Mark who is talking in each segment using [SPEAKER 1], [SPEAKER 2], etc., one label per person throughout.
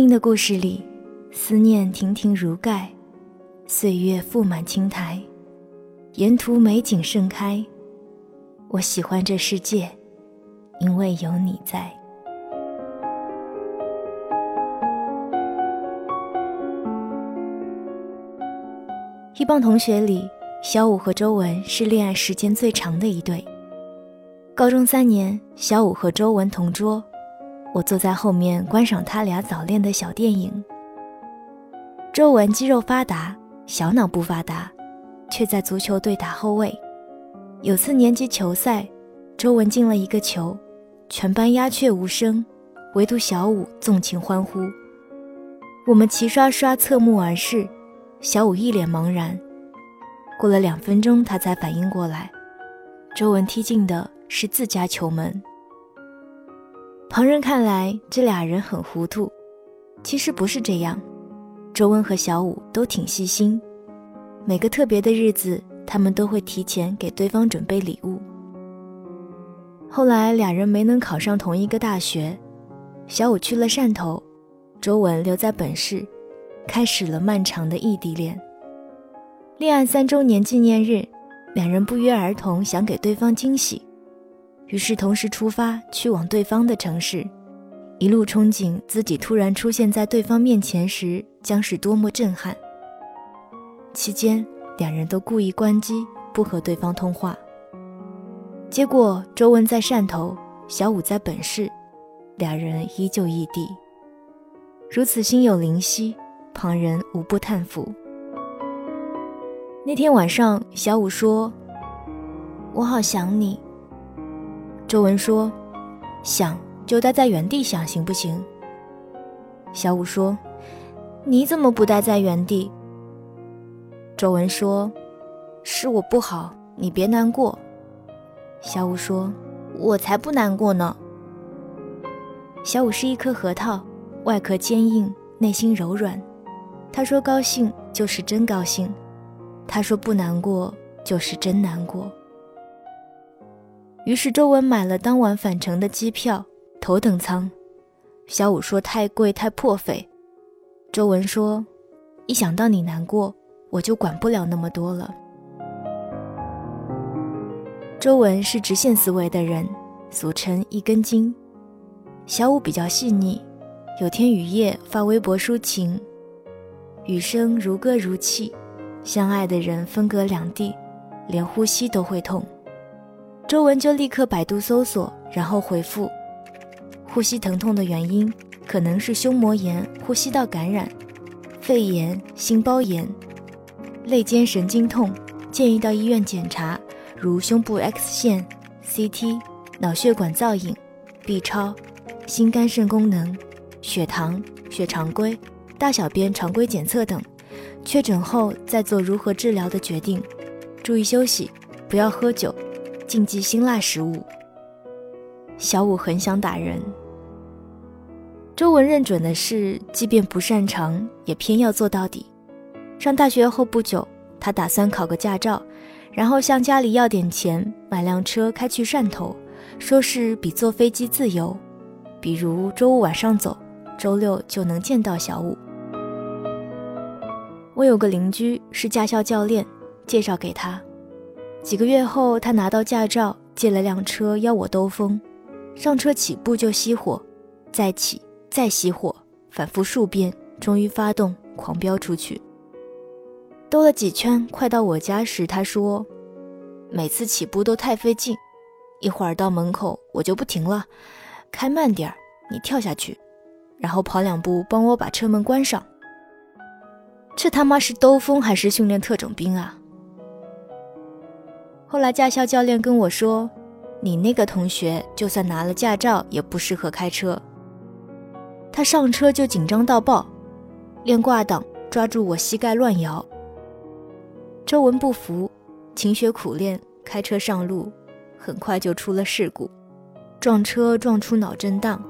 [SPEAKER 1] 光阴的故事里，思念亭亭如盖，岁月覆满青苔，沿途美景盛开。我喜欢这世界，因为有你在。一帮同学里，小五和周文是恋爱时间最长的一对。高中三年，小五和周文同桌。我坐在后面观赏他俩早恋的小电影。周文肌肉发达，小脑不发达，却在足球队打后卫。有次年级球赛，周文进了一个球，全班鸦雀无声，唯独小五纵情欢呼。我们齐刷刷侧目而视，小五一脸茫然。过了两分钟，他才反应过来，周文踢进的是自家球门。旁人看来，这俩人很糊涂，其实不是这样。周文和小五都挺细心，每个特别的日子，他们都会提前给对方准备礼物。后来俩人没能考上同一个大学，小五去了汕头，周文留在本市，开始了漫长的异地恋。恋爱三周年纪念日，两人不约而同想给对方惊喜。于是同时出发去往对方的城市，一路憧憬自己突然出现在对方面前时将是多么震撼。期间，两人都故意关机不和对方通话。结果，周文在汕头，小五在本市，俩人依旧异地。如此心有灵犀，旁人无不叹服。那天晚上，小五说：“我好想你。”周文说：“想就待在原地想，行不行？”小五说：“你怎么不待在原地？”周文说：“是我不好，你别难过。”小五说：“我才不难过呢。”小五是一颗核桃，外壳坚硬，内心柔软。他说：“高兴就是真高兴。”他说：“不难过就是真难过。”于是周文买了当晚返程的机票，头等舱。小五说太贵太破费。周文说：“一想到你难过，我就管不了那么多了。”周文是直线思维的人，俗称一根筋。小五比较细腻，有天雨夜发微博抒情，雨声如歌如泣，相爱的人分隔两地，连呼吸都会痛。周文就立刻百度搜索，然后回复：呼吸疼痛的原因可能是胸膜炎、呼吸道感染、肺炎、心包炎、肋间神经痛，建议到医院检查，如胸部 X 线、CT、脑血管造影、B 超、心肝肾功能、血糖、血常规、大小便常规检测等。确诊后再做如何治疗的决定。注意休息，不要喝酒。禁忌辛辣食物。小五很想打人。周文认准的事，即便不擅长，也偏要做到底。上大学后不久，他打算考个驾照，然后向家里要点钱，买辆车开去汕头，说是比坐飞机自由。比如周五晚上走，周六就能见到小五。我有个邻居是驾校教练，介绍给他。几个月后，他拿到驾照，借了辆车邀我兜风，上车起步就熄火，再起再熄火，反复数遍，终于发动狂飙出去。兜了几圈，快到我家时，他说：“每次起步都太费劲，一会儿到门口我就不停了，开慢点儿，你跳下去，然后跑两步帮我把车门关上。”这他妈是兜风还是训练特种兵啊？后来驾校教练跟我说：“你那个同学就算拿了驾照也不适合开车。”他上车就紧张到爆，练挂档抓住我膝盖乱摇。周文不服，勤学苦练，开车上路，很快就出了事故，撞车撞出脑震荡。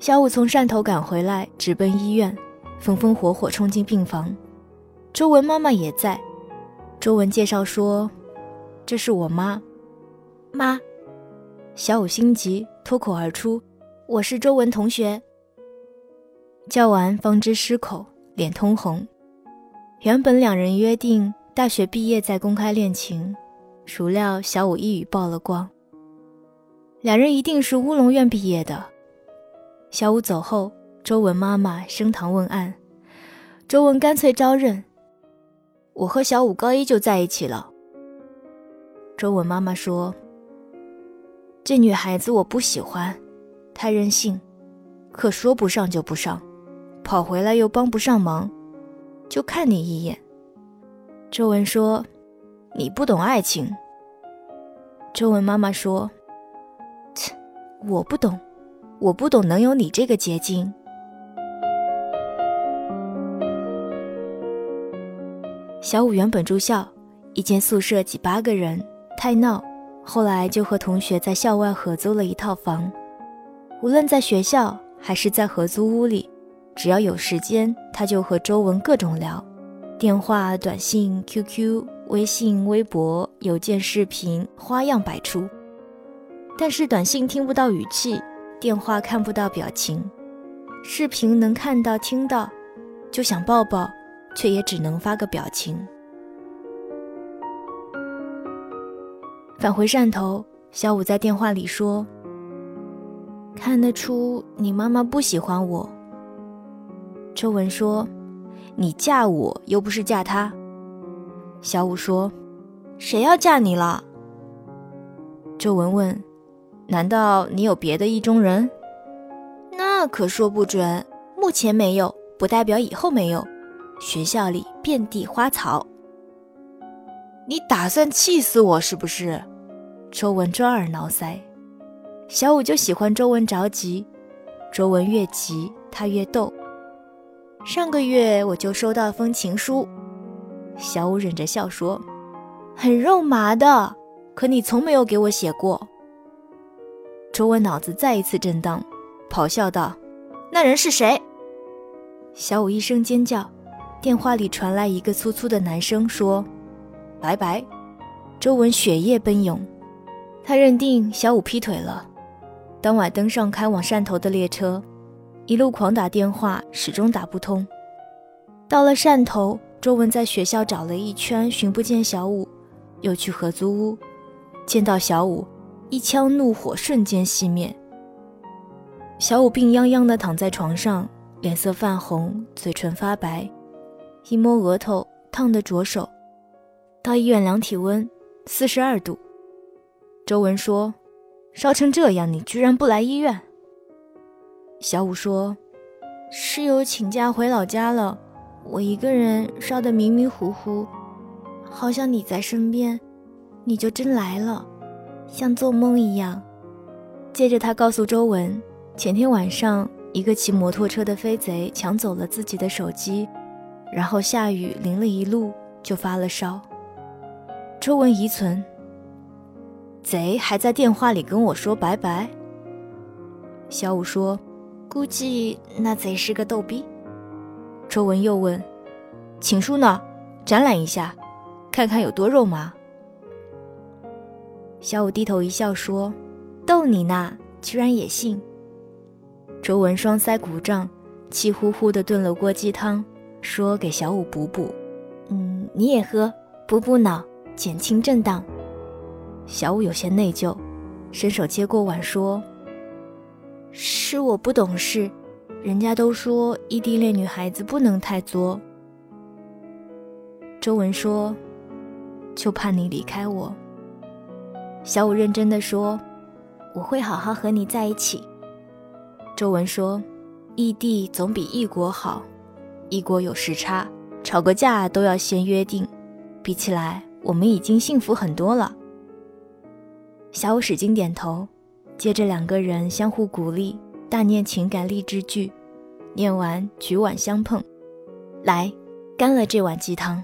[SPEAKER 1] 小五从汕头赶回来，直奔医院，风风火火冲进病房。周文妈妈也在。周文介绍说：“这是我妈。”妈，小五心急，脱口而出：“我是周文同学。”叫完方知失口，脸通红。原本两人约定大学毕业再公开恋情，孰料小五一语曝了光。两人一定是乌龙院毕业的。小五走后，周文妈妈升堂问案，周文干脆招认：“我和小五高一就在一起了。”周文妈妈说：“这女孩子我不喜欢，太任性，课说不上就不上，跑回来又帮不上忙。”就看你一眼。周文说：“你不懂爱情。”周文妈妈说：“切，我不懂，我不懂，能有你这个结晶。”小五原本住校，一间宿舍挤八个人，太闹，后来就和同学在校外合租了一套房。无论在学校还是在合租屋里。只要有时间，他就和周文各种聊，电话、短信、QQ、微信、微博、邮件、视频，花样百出。但是短信听不到语气，电话看不到表情，视频能看到听到，就想抱抱，却也只能发个表情。返回汕头，小五在电话里说：“看得出你妈妈不喜欢我。”周文说：“你嫁我又不是嫁他。”小五说：“谁要嫁你了？”周文问：“难道你有别的意中人？”那可说不准，目前没有，不代表以后没有。学校里遍地花草，你打算气死我是不是？周文抓耳挠腮。小五就喜欢周文着急，周文越急，他越逗。上个月我就收到封情书，小五忍着笑说：“很肉麻的，可你从没有给我写过。”周文脑子再一次震荡，咆哮道：“那人是谁？”小五一声尖叫，电话里传来一个粗粗的男声说：“拜拜。”周文血液奔涌，他认定小五劈腿了，当晚登上开往汕头的列车。一路狂打电话，始终打不通。到了汕头，周文在学校找了一圈，寻不见小五，又去合租屋，见到小五，一腔怒火瞬间熄灭。小五病殃殃地躺在床上，脸色泛红，嘴唇发白，一摸额头，烫得灼手。到医院量体温，四十二度。周文说：“烧成这样，你居然不来医院？”小五说：“室友请假回老家了，我一个人烧得迷迷糊糊，好像你在身边，你就真来了，像做梦一样。”接着他告诉周文，前天晚上一个骑摩托车的飞贼抢走了自己的手机，然后下雨淋了一路就发了烧。周文疑存，贼还在电话里跟我说拜拜。小五说。估计那贼是个逗逼。周文又问：“情书呢？展览一下，看看有多肉麻。”小五低头一笑说：“逗你呢，居然也信。”周文双腮鼓胀，气呼呼地炖了锅鸡汤，说：“给小五补补。”“嗯，你也喝，补补脑，减轻震荡。”小五有些内疚，伸手接过碗说：“是我不懂事，人家都说异地恋女孩子不能太作。”周文说：“就怕你离开我。”小五认真的说：“我会好好和你在一起。”周文说：“异地总比异国好，异国有时差，吵个架都要先约定，比起来，我们已经幸福很多了。”小五使劲点头，接着两个人相互鼓励，大念情感励志句，念完举碗相碰，来，干了这碗鸡汤。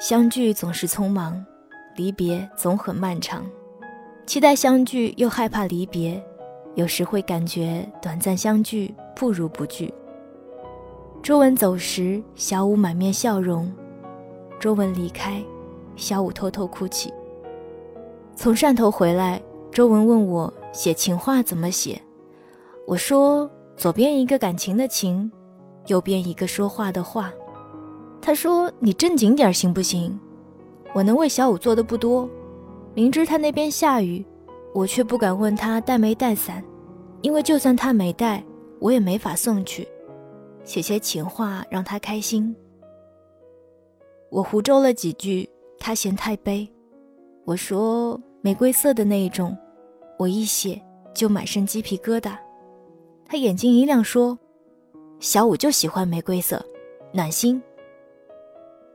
[SPEAKER 1] 相聚总是匆忙，离别总很漫长，期待相聚又害怕离别，有时会感觉短暂相聚不如不聚。周文走时，小五满面笑容。周文离开，小五偷偷哭泣。从汕头回来，周文问我写情话怎么写，我说左边一个感情的情，右边一个说话的话。他说你正经点行不行？我能为小五做的不多，明知他那边下雨，我却不敢问他带没带伞，因为就算他没带，我也没法送去。写些情话让他开心。我胡诌了几句，他嫌太悲。我说玫瑰色的那一种，我一写就满身鸡皮疙瘩。他眼睛一亮，说：“小五就喜欢玫瑰色，暖心。”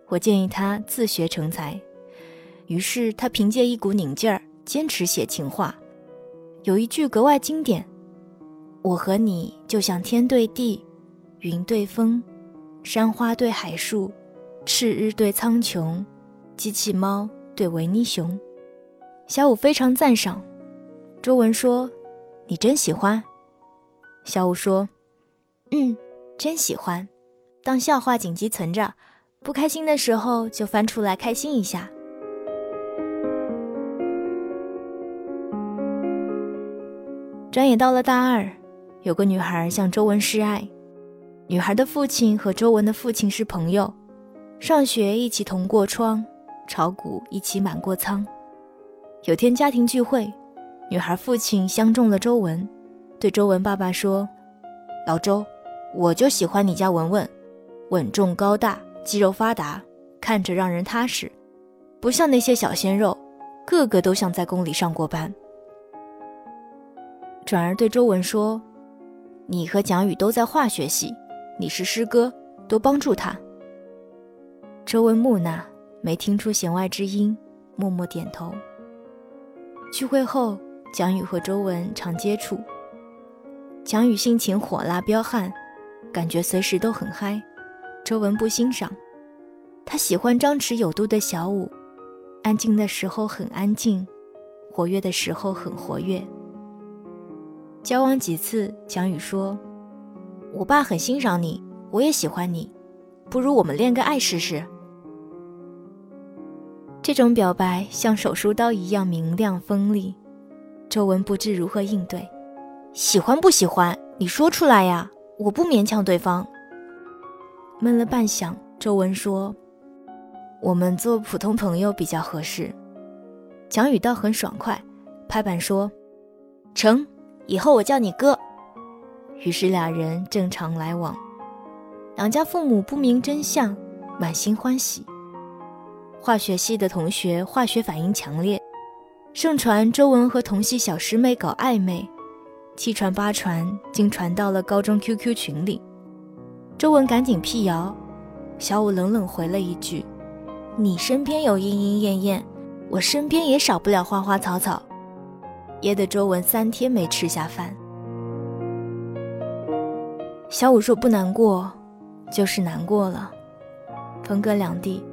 [SPEAKER 1] 我建议他自学成才，于是他凭借一股拧劲儿，坚持写情话。有一句格外经典：“我和你就像天对地，云对风，山花对海树。”赤日对苍穹，机器猫对维尼熊，小五非常赞赏。周文说：“你真喜欢？”小五说：“嗯，真喜欢，当笑话紧急存着，不开心的时候就翻出来开心一下。”转眼到了大二，有个女孩向周文示爱，女孩的父亲和周文的父亲是朋友。上学一起同过窗，炒股一起满过仓。有天家庭聚会，女孩父亲相中了周文，对周文爸爸说：“老周，我就喜欢你家文文，稳重高大，肌肉发达，看着让人踏实，不像那些小鲜肉，个个都像在宫里上过班。”转而对周文说：“你和蒋宇都在化学系，你是师哥，多帮助他。”周文木讷，没听出弦外之音，默默点头。聚会后，蒋宇和周文常接触。蒋宇性情火辣彪悍，感觉随时都很嗨。周文不欣赏，他喜欢张弛有度的小五，安静的时候很安静，活跃的时候很活跃。交往几次，蒋宇说：“我爸很欣赏你，我也喜欢你，不如我们恋个爱试试。”这种表白像手术刀一样明亮锋利，周文不知如何应对。喜欢不喜欢？你说出来呀！我不勉强对方。闷了半晌，周文说：“我们做普通朋友比较合适。”蒋宇倒很爽快，拍板说：“成，以后我叫你哥。”于是俩人正常来往。两家父母不明真相，满心欢喜。化学系的同学化学反应强烈，盛传周文和同系小师妹搞暧昧，七传八传，竟传到了高中 QQ 群里。周文赶紧辟谣，小五冷冷回了一句：“你身边有莺莺燕燕，我身边也少不了花花草草。”噎得周文三天没吃下饭。小五说：“不难过，就是难过了。”分隔两地。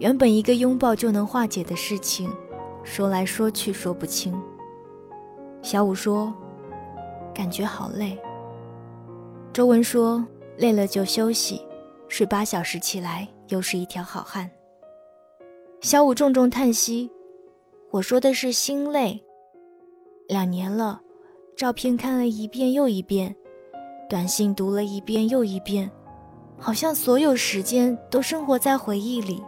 [SPEAKER 1] 原本一个拥抱就能化解的事情，说来说去说不清。小五说：“感觉好累。”周文说：“累了就休息，睡八小时起来又是一条好汉。”小五重重叹息：“我说的是心累。两年了，照片看了一遍又一遍，短信读了一遍又一遍，好像所有时间都生活在回忆里。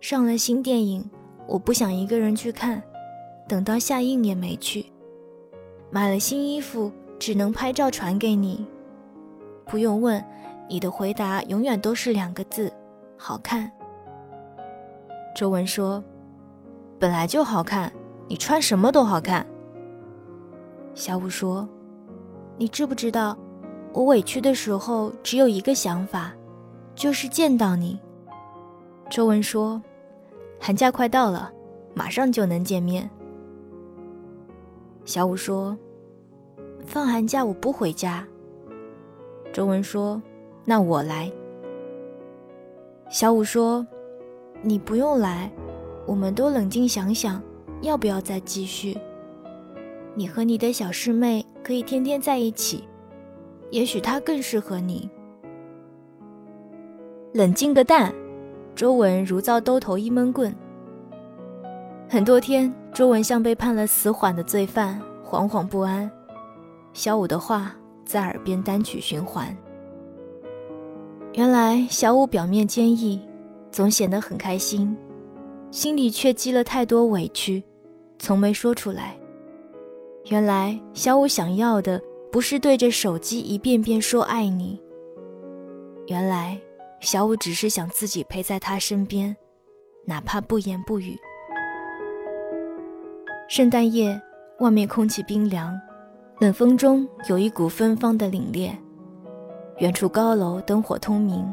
[SPEAKER 1] 上了新电影，我不想一个人去看，等到下映也没去。买了新衣服，只能拍照传给你。不用问，你的回答永远都是两个字：好看。周文说：“本来就好看，你穿什么都好看。”小五说：“你知不知道，我委屈的时候只有一个想法，就是见到你。”周文说：“寒假快到了，马上就能见面。”小五说：“放寒假我不回家。”周文说：“那我来。”小五说：“你不用来，我们都冷静想想，要不要再继续？你和你的小师妹可以天天在一起，也许她更适合你。”冷静个蛋！周文如遭兜头一闷棍。很多天，周文像被判了死缓的罪犯，惶惶不安。小五的话。在耳边单曲循环。原来小五表面坚毅，总显得很开心，心里却积了太多委屈，从没说出来。原来小五想要的不是对着手机一遍遍说爱你。原来小五只是想自己陪在他身边，哪怕不言不语。圣诞夜，外面空气冰凉。冷风中有一股芬芳的凛冽，远处高楼灯火通明，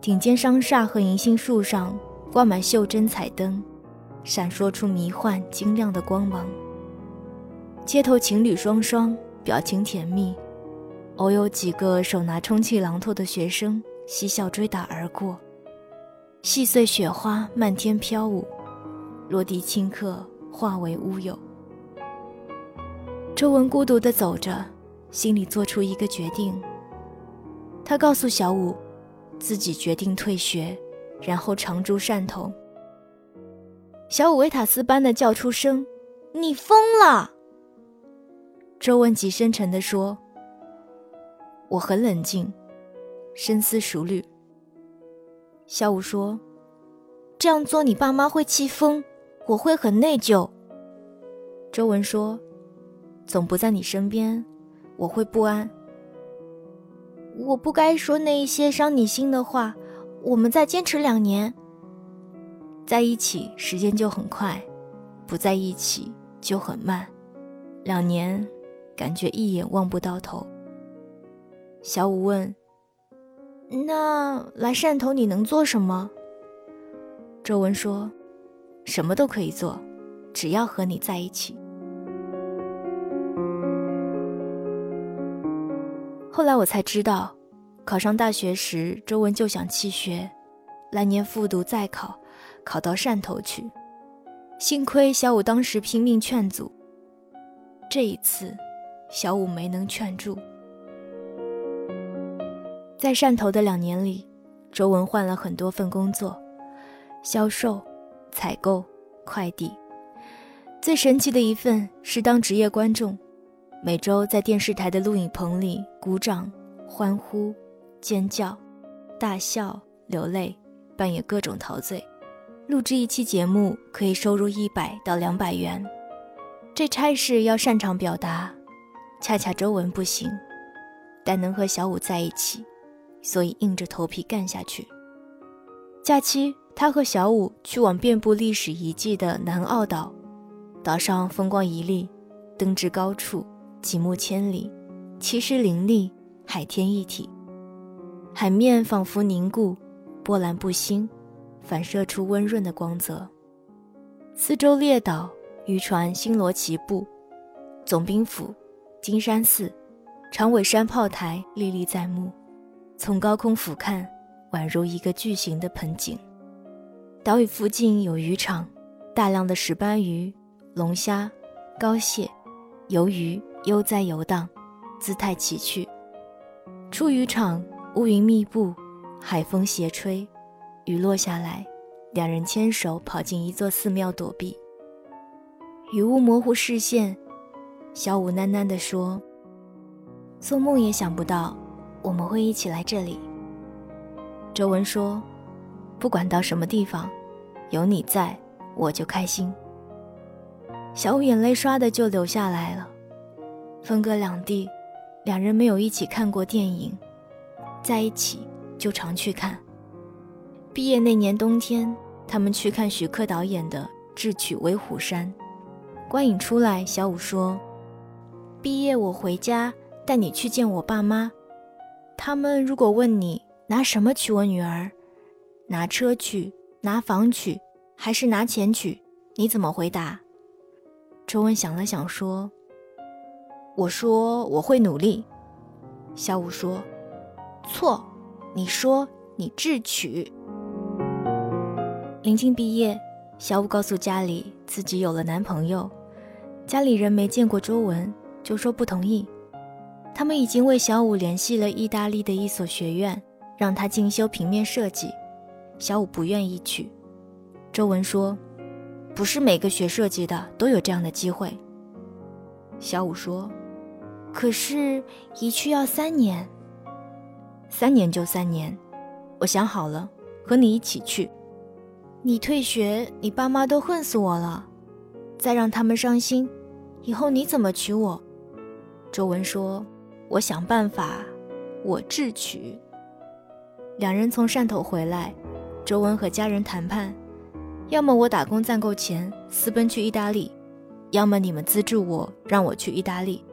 [SPEAKER 1] 顶尖商厦和银杏树上挂满袖珍彩灯，闪烁出迷幻晶亮的光芒。街头情侣双双表情甜蜜，偶有几个手拿充气榔头的学生嬉笑追打而过，细碎雪花漫天飘舞，落地顷刻化为乌有。周文孤独地走着，心里做出一个决定。他告诉小五，自己决定退学，然后常驻汕头。小五维塔斯般的叫出声：“你疯了！”周文极深沉地说：“我很冷静，深思熟虑。”小五说：“这样做你爸妈会气疯，我会很内疚。”周文说。总不在你身边，我会不安。我不该说那一些伤你心的话。我们再坚持两年，在一起时间就很快，不在一起就很慢。两年，感觉一眼望不到头。小五问：“那来汕头你能做什么？”周文说：“什么都可以做，只要和你在一起。”后来我才知道，考上大学时，周文就想弃学，来年复读再考，考到汕头去。幸亏小五当时拼命劝阻。这一次，小五没能劝住。在汕头的两年里，周文换了很多份工作，销售、采购、快递。最神奇的一份是当职业观众。每周在电视台的录影棚里鼓掌、欢呼、尖叫、大笑、流泪，扮演各种陶醉。录制一期节目可以收入一百到两百元。这差事要擅长表达，恰恰周文不行，但能和小五在一起，所以硬着头皮干下去。假期，他和小五去往遍布历史遗迹的南澳岛，岛上风光旖旎，登至高处。极目千里，奇石林立，海天一体，海面仿佛凝固，波澜不兴，反射出温润的光泽。四周列岛，渔船星罗棋布，总兵府、金山寺、长尾山炮台历历在目。从高空俯瞰，宛如一个巨型的盆景。岛屿附近有渔场，大量的石斑鱼、龙虾、膏蟹、鱿鱼。悠哉游荡，姿态奇趣。出渔场，乌云密布，海风斜吹，雨落下来，两人牵手跑进一座寺庙躲避。雨雾模糊视线，小五喃喃地说：“做梦也想不到，我们会一起来这里。”周文说：“不管到什么地方，有你在，我就开心。”小五眼泪唰的就流下来了。分隔两地，两人没有一起看过电影，在一起就常去看。毕业那年冬天，他们去看徐克导演的《智取威虎山》。观影出来，小五说：“毕业我回家，带你去见我爸妈。他们如果问你拿什么娶我女儿，拿车娶，拿房娶，还是拿钱娶，你怎么回答？”周文想了想说：“我说我会努力。”小五说：“错，你说你智取。”临近毕业，小五告诉家里自己有了男朋友，家里人没见过周文，就说不同意。他们已经为小五联系了意大利的一所学院，让他进修平面设计。小五不愿意去。周文说。不是每个学设计的都有这样的机会。小五说：“可是，一去要三年。三年就三年，我想好了，和你一起去。你退学，你爸妈都恨死我了，再让他们伤心，以后你怎么娶我？”周文说：“我想办法，我智取。”两人从汕头回来，周文和家人谈判。要么我打工攒够钱私奔去意大利，要么你们资助我让我去意大利，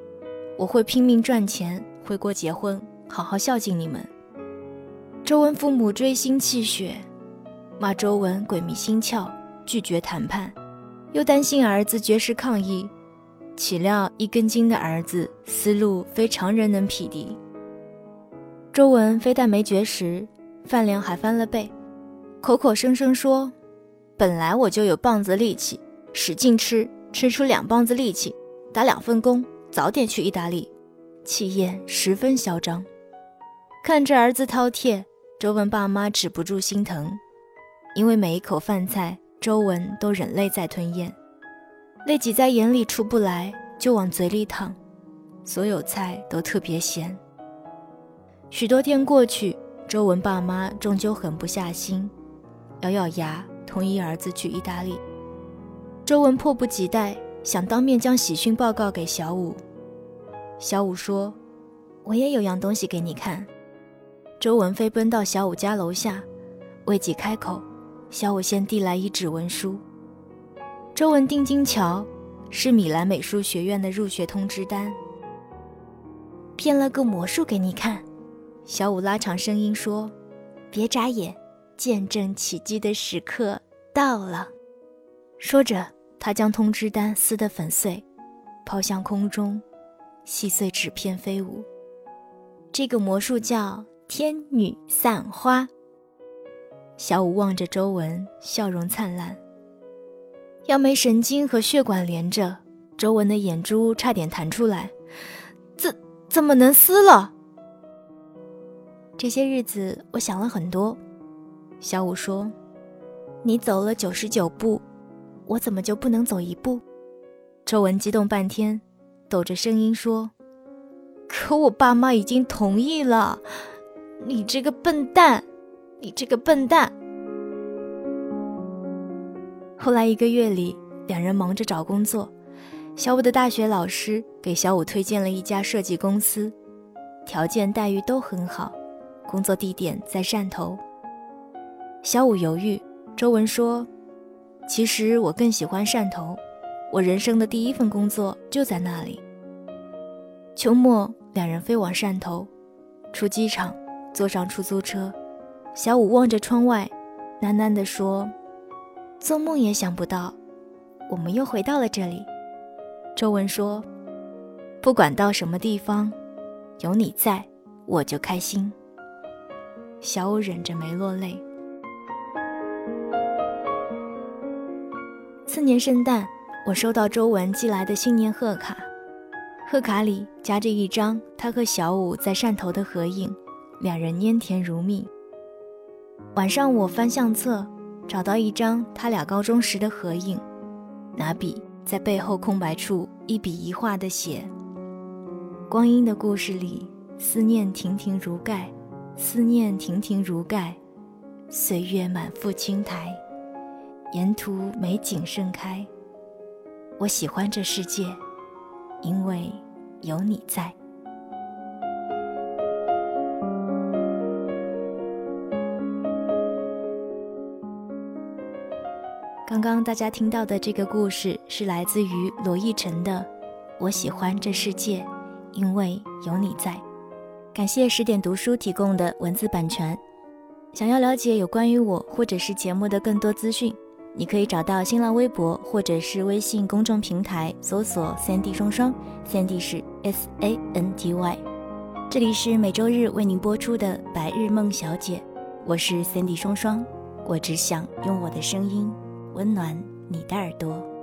[SPEAKER 1] 我会拼命赚钱回国结婚，好好孝敬你们。周文父母锥心泣血，骂周文鬼迷心窍，拒绝谈判，又担心儿子绝食抗议，岂料一根筋的儿子思路非常人能匹敌。周文非但没绝食，饭量还翻了倍，口口声声说。本来我就有棒子力气，使劲吃，吃出两棒子力气，打两份工，早点去意大利，气焰十分嚣张。看着儿子饕餮，周文爸妈止不住心疼，因为每一口饭菜，周文都忍泪在吞咽，泪挤在眼里出不来，就往嘴里淌，所有菜都特别咸。许多天过去，周文爸妈终究狠不下心，咬咬牙。同意儿子去意大利，周文迫不及待想当面将喜讯报告给小五。小五说：“我也有样东西给你看。”周文飞奔到小五家楼下，未及开口，小五先递来一纸文书。周文定睛瞧，是米兰美术学院的入学通知单。变了个魔术给你看，小五拉长声音说：“别眨眼。”见证奇迹的时刻到了，说着，他将通知单撕得粉碎，抛向空中，细碎纸片飞舞。这个魔术叫天女散花。小五望着周文，笑容灿烂。要没神经和血管连着，周文的眼珠差点弹出来。怎怎么能撕了？这些日子，我想了很多。小五说：“你走了九十九步，我怎么就不能走一步？”周文激动半天，抖着声音说：“可我爸妈已经同意了。”你这个笨蛋，你这个笨蛋！后来一个月里，两人忙着找工作。小五的大学老师给小五推荐了一家设计公司，条件待遇都很好，工作地点在汕头。小五犹豫，周文说：“其实我更喜欢汕头，我人生的第一份工作就在那里。”秋末，两人飞往汕头，出机场，坐上出租车。小五望着窗外，喃喃地说：“做梦也想不到，我们又回到了这里。”周文说：“不管到什么地方，有你在，我就开心。”小五忍着没落泪。次年圣诞，我收到周文寄来的新年贺卡，贺卡里夹着一张他和小五在汕头的合影，两人拈甜如蜜。晚上我翻相册，找到一张他俩高中时的合影，拿笔在背后空白处一笔一画的写：“光阴的故事里，思念亭亭如盖，思念亭亭如盖，岁月满腹青苔，沿途美景盛开。我喜欢这世界，因为有你在。刚刚大家听到的这个故事是来自于罗奕晨的《我喜欢这世界，因为有你在》。感谢十点读书提供的文字版权。想要了解有关于我或者是节目的更多资讯。你可以找到新浪微博或者是微信公众平台，搜索“三 D 双双”，三 D 是 S A N D Y。这里是每周日为您播出的《白日梦小姐》，我是三 D 双双，我只想用我的声音温暖你的耳朵。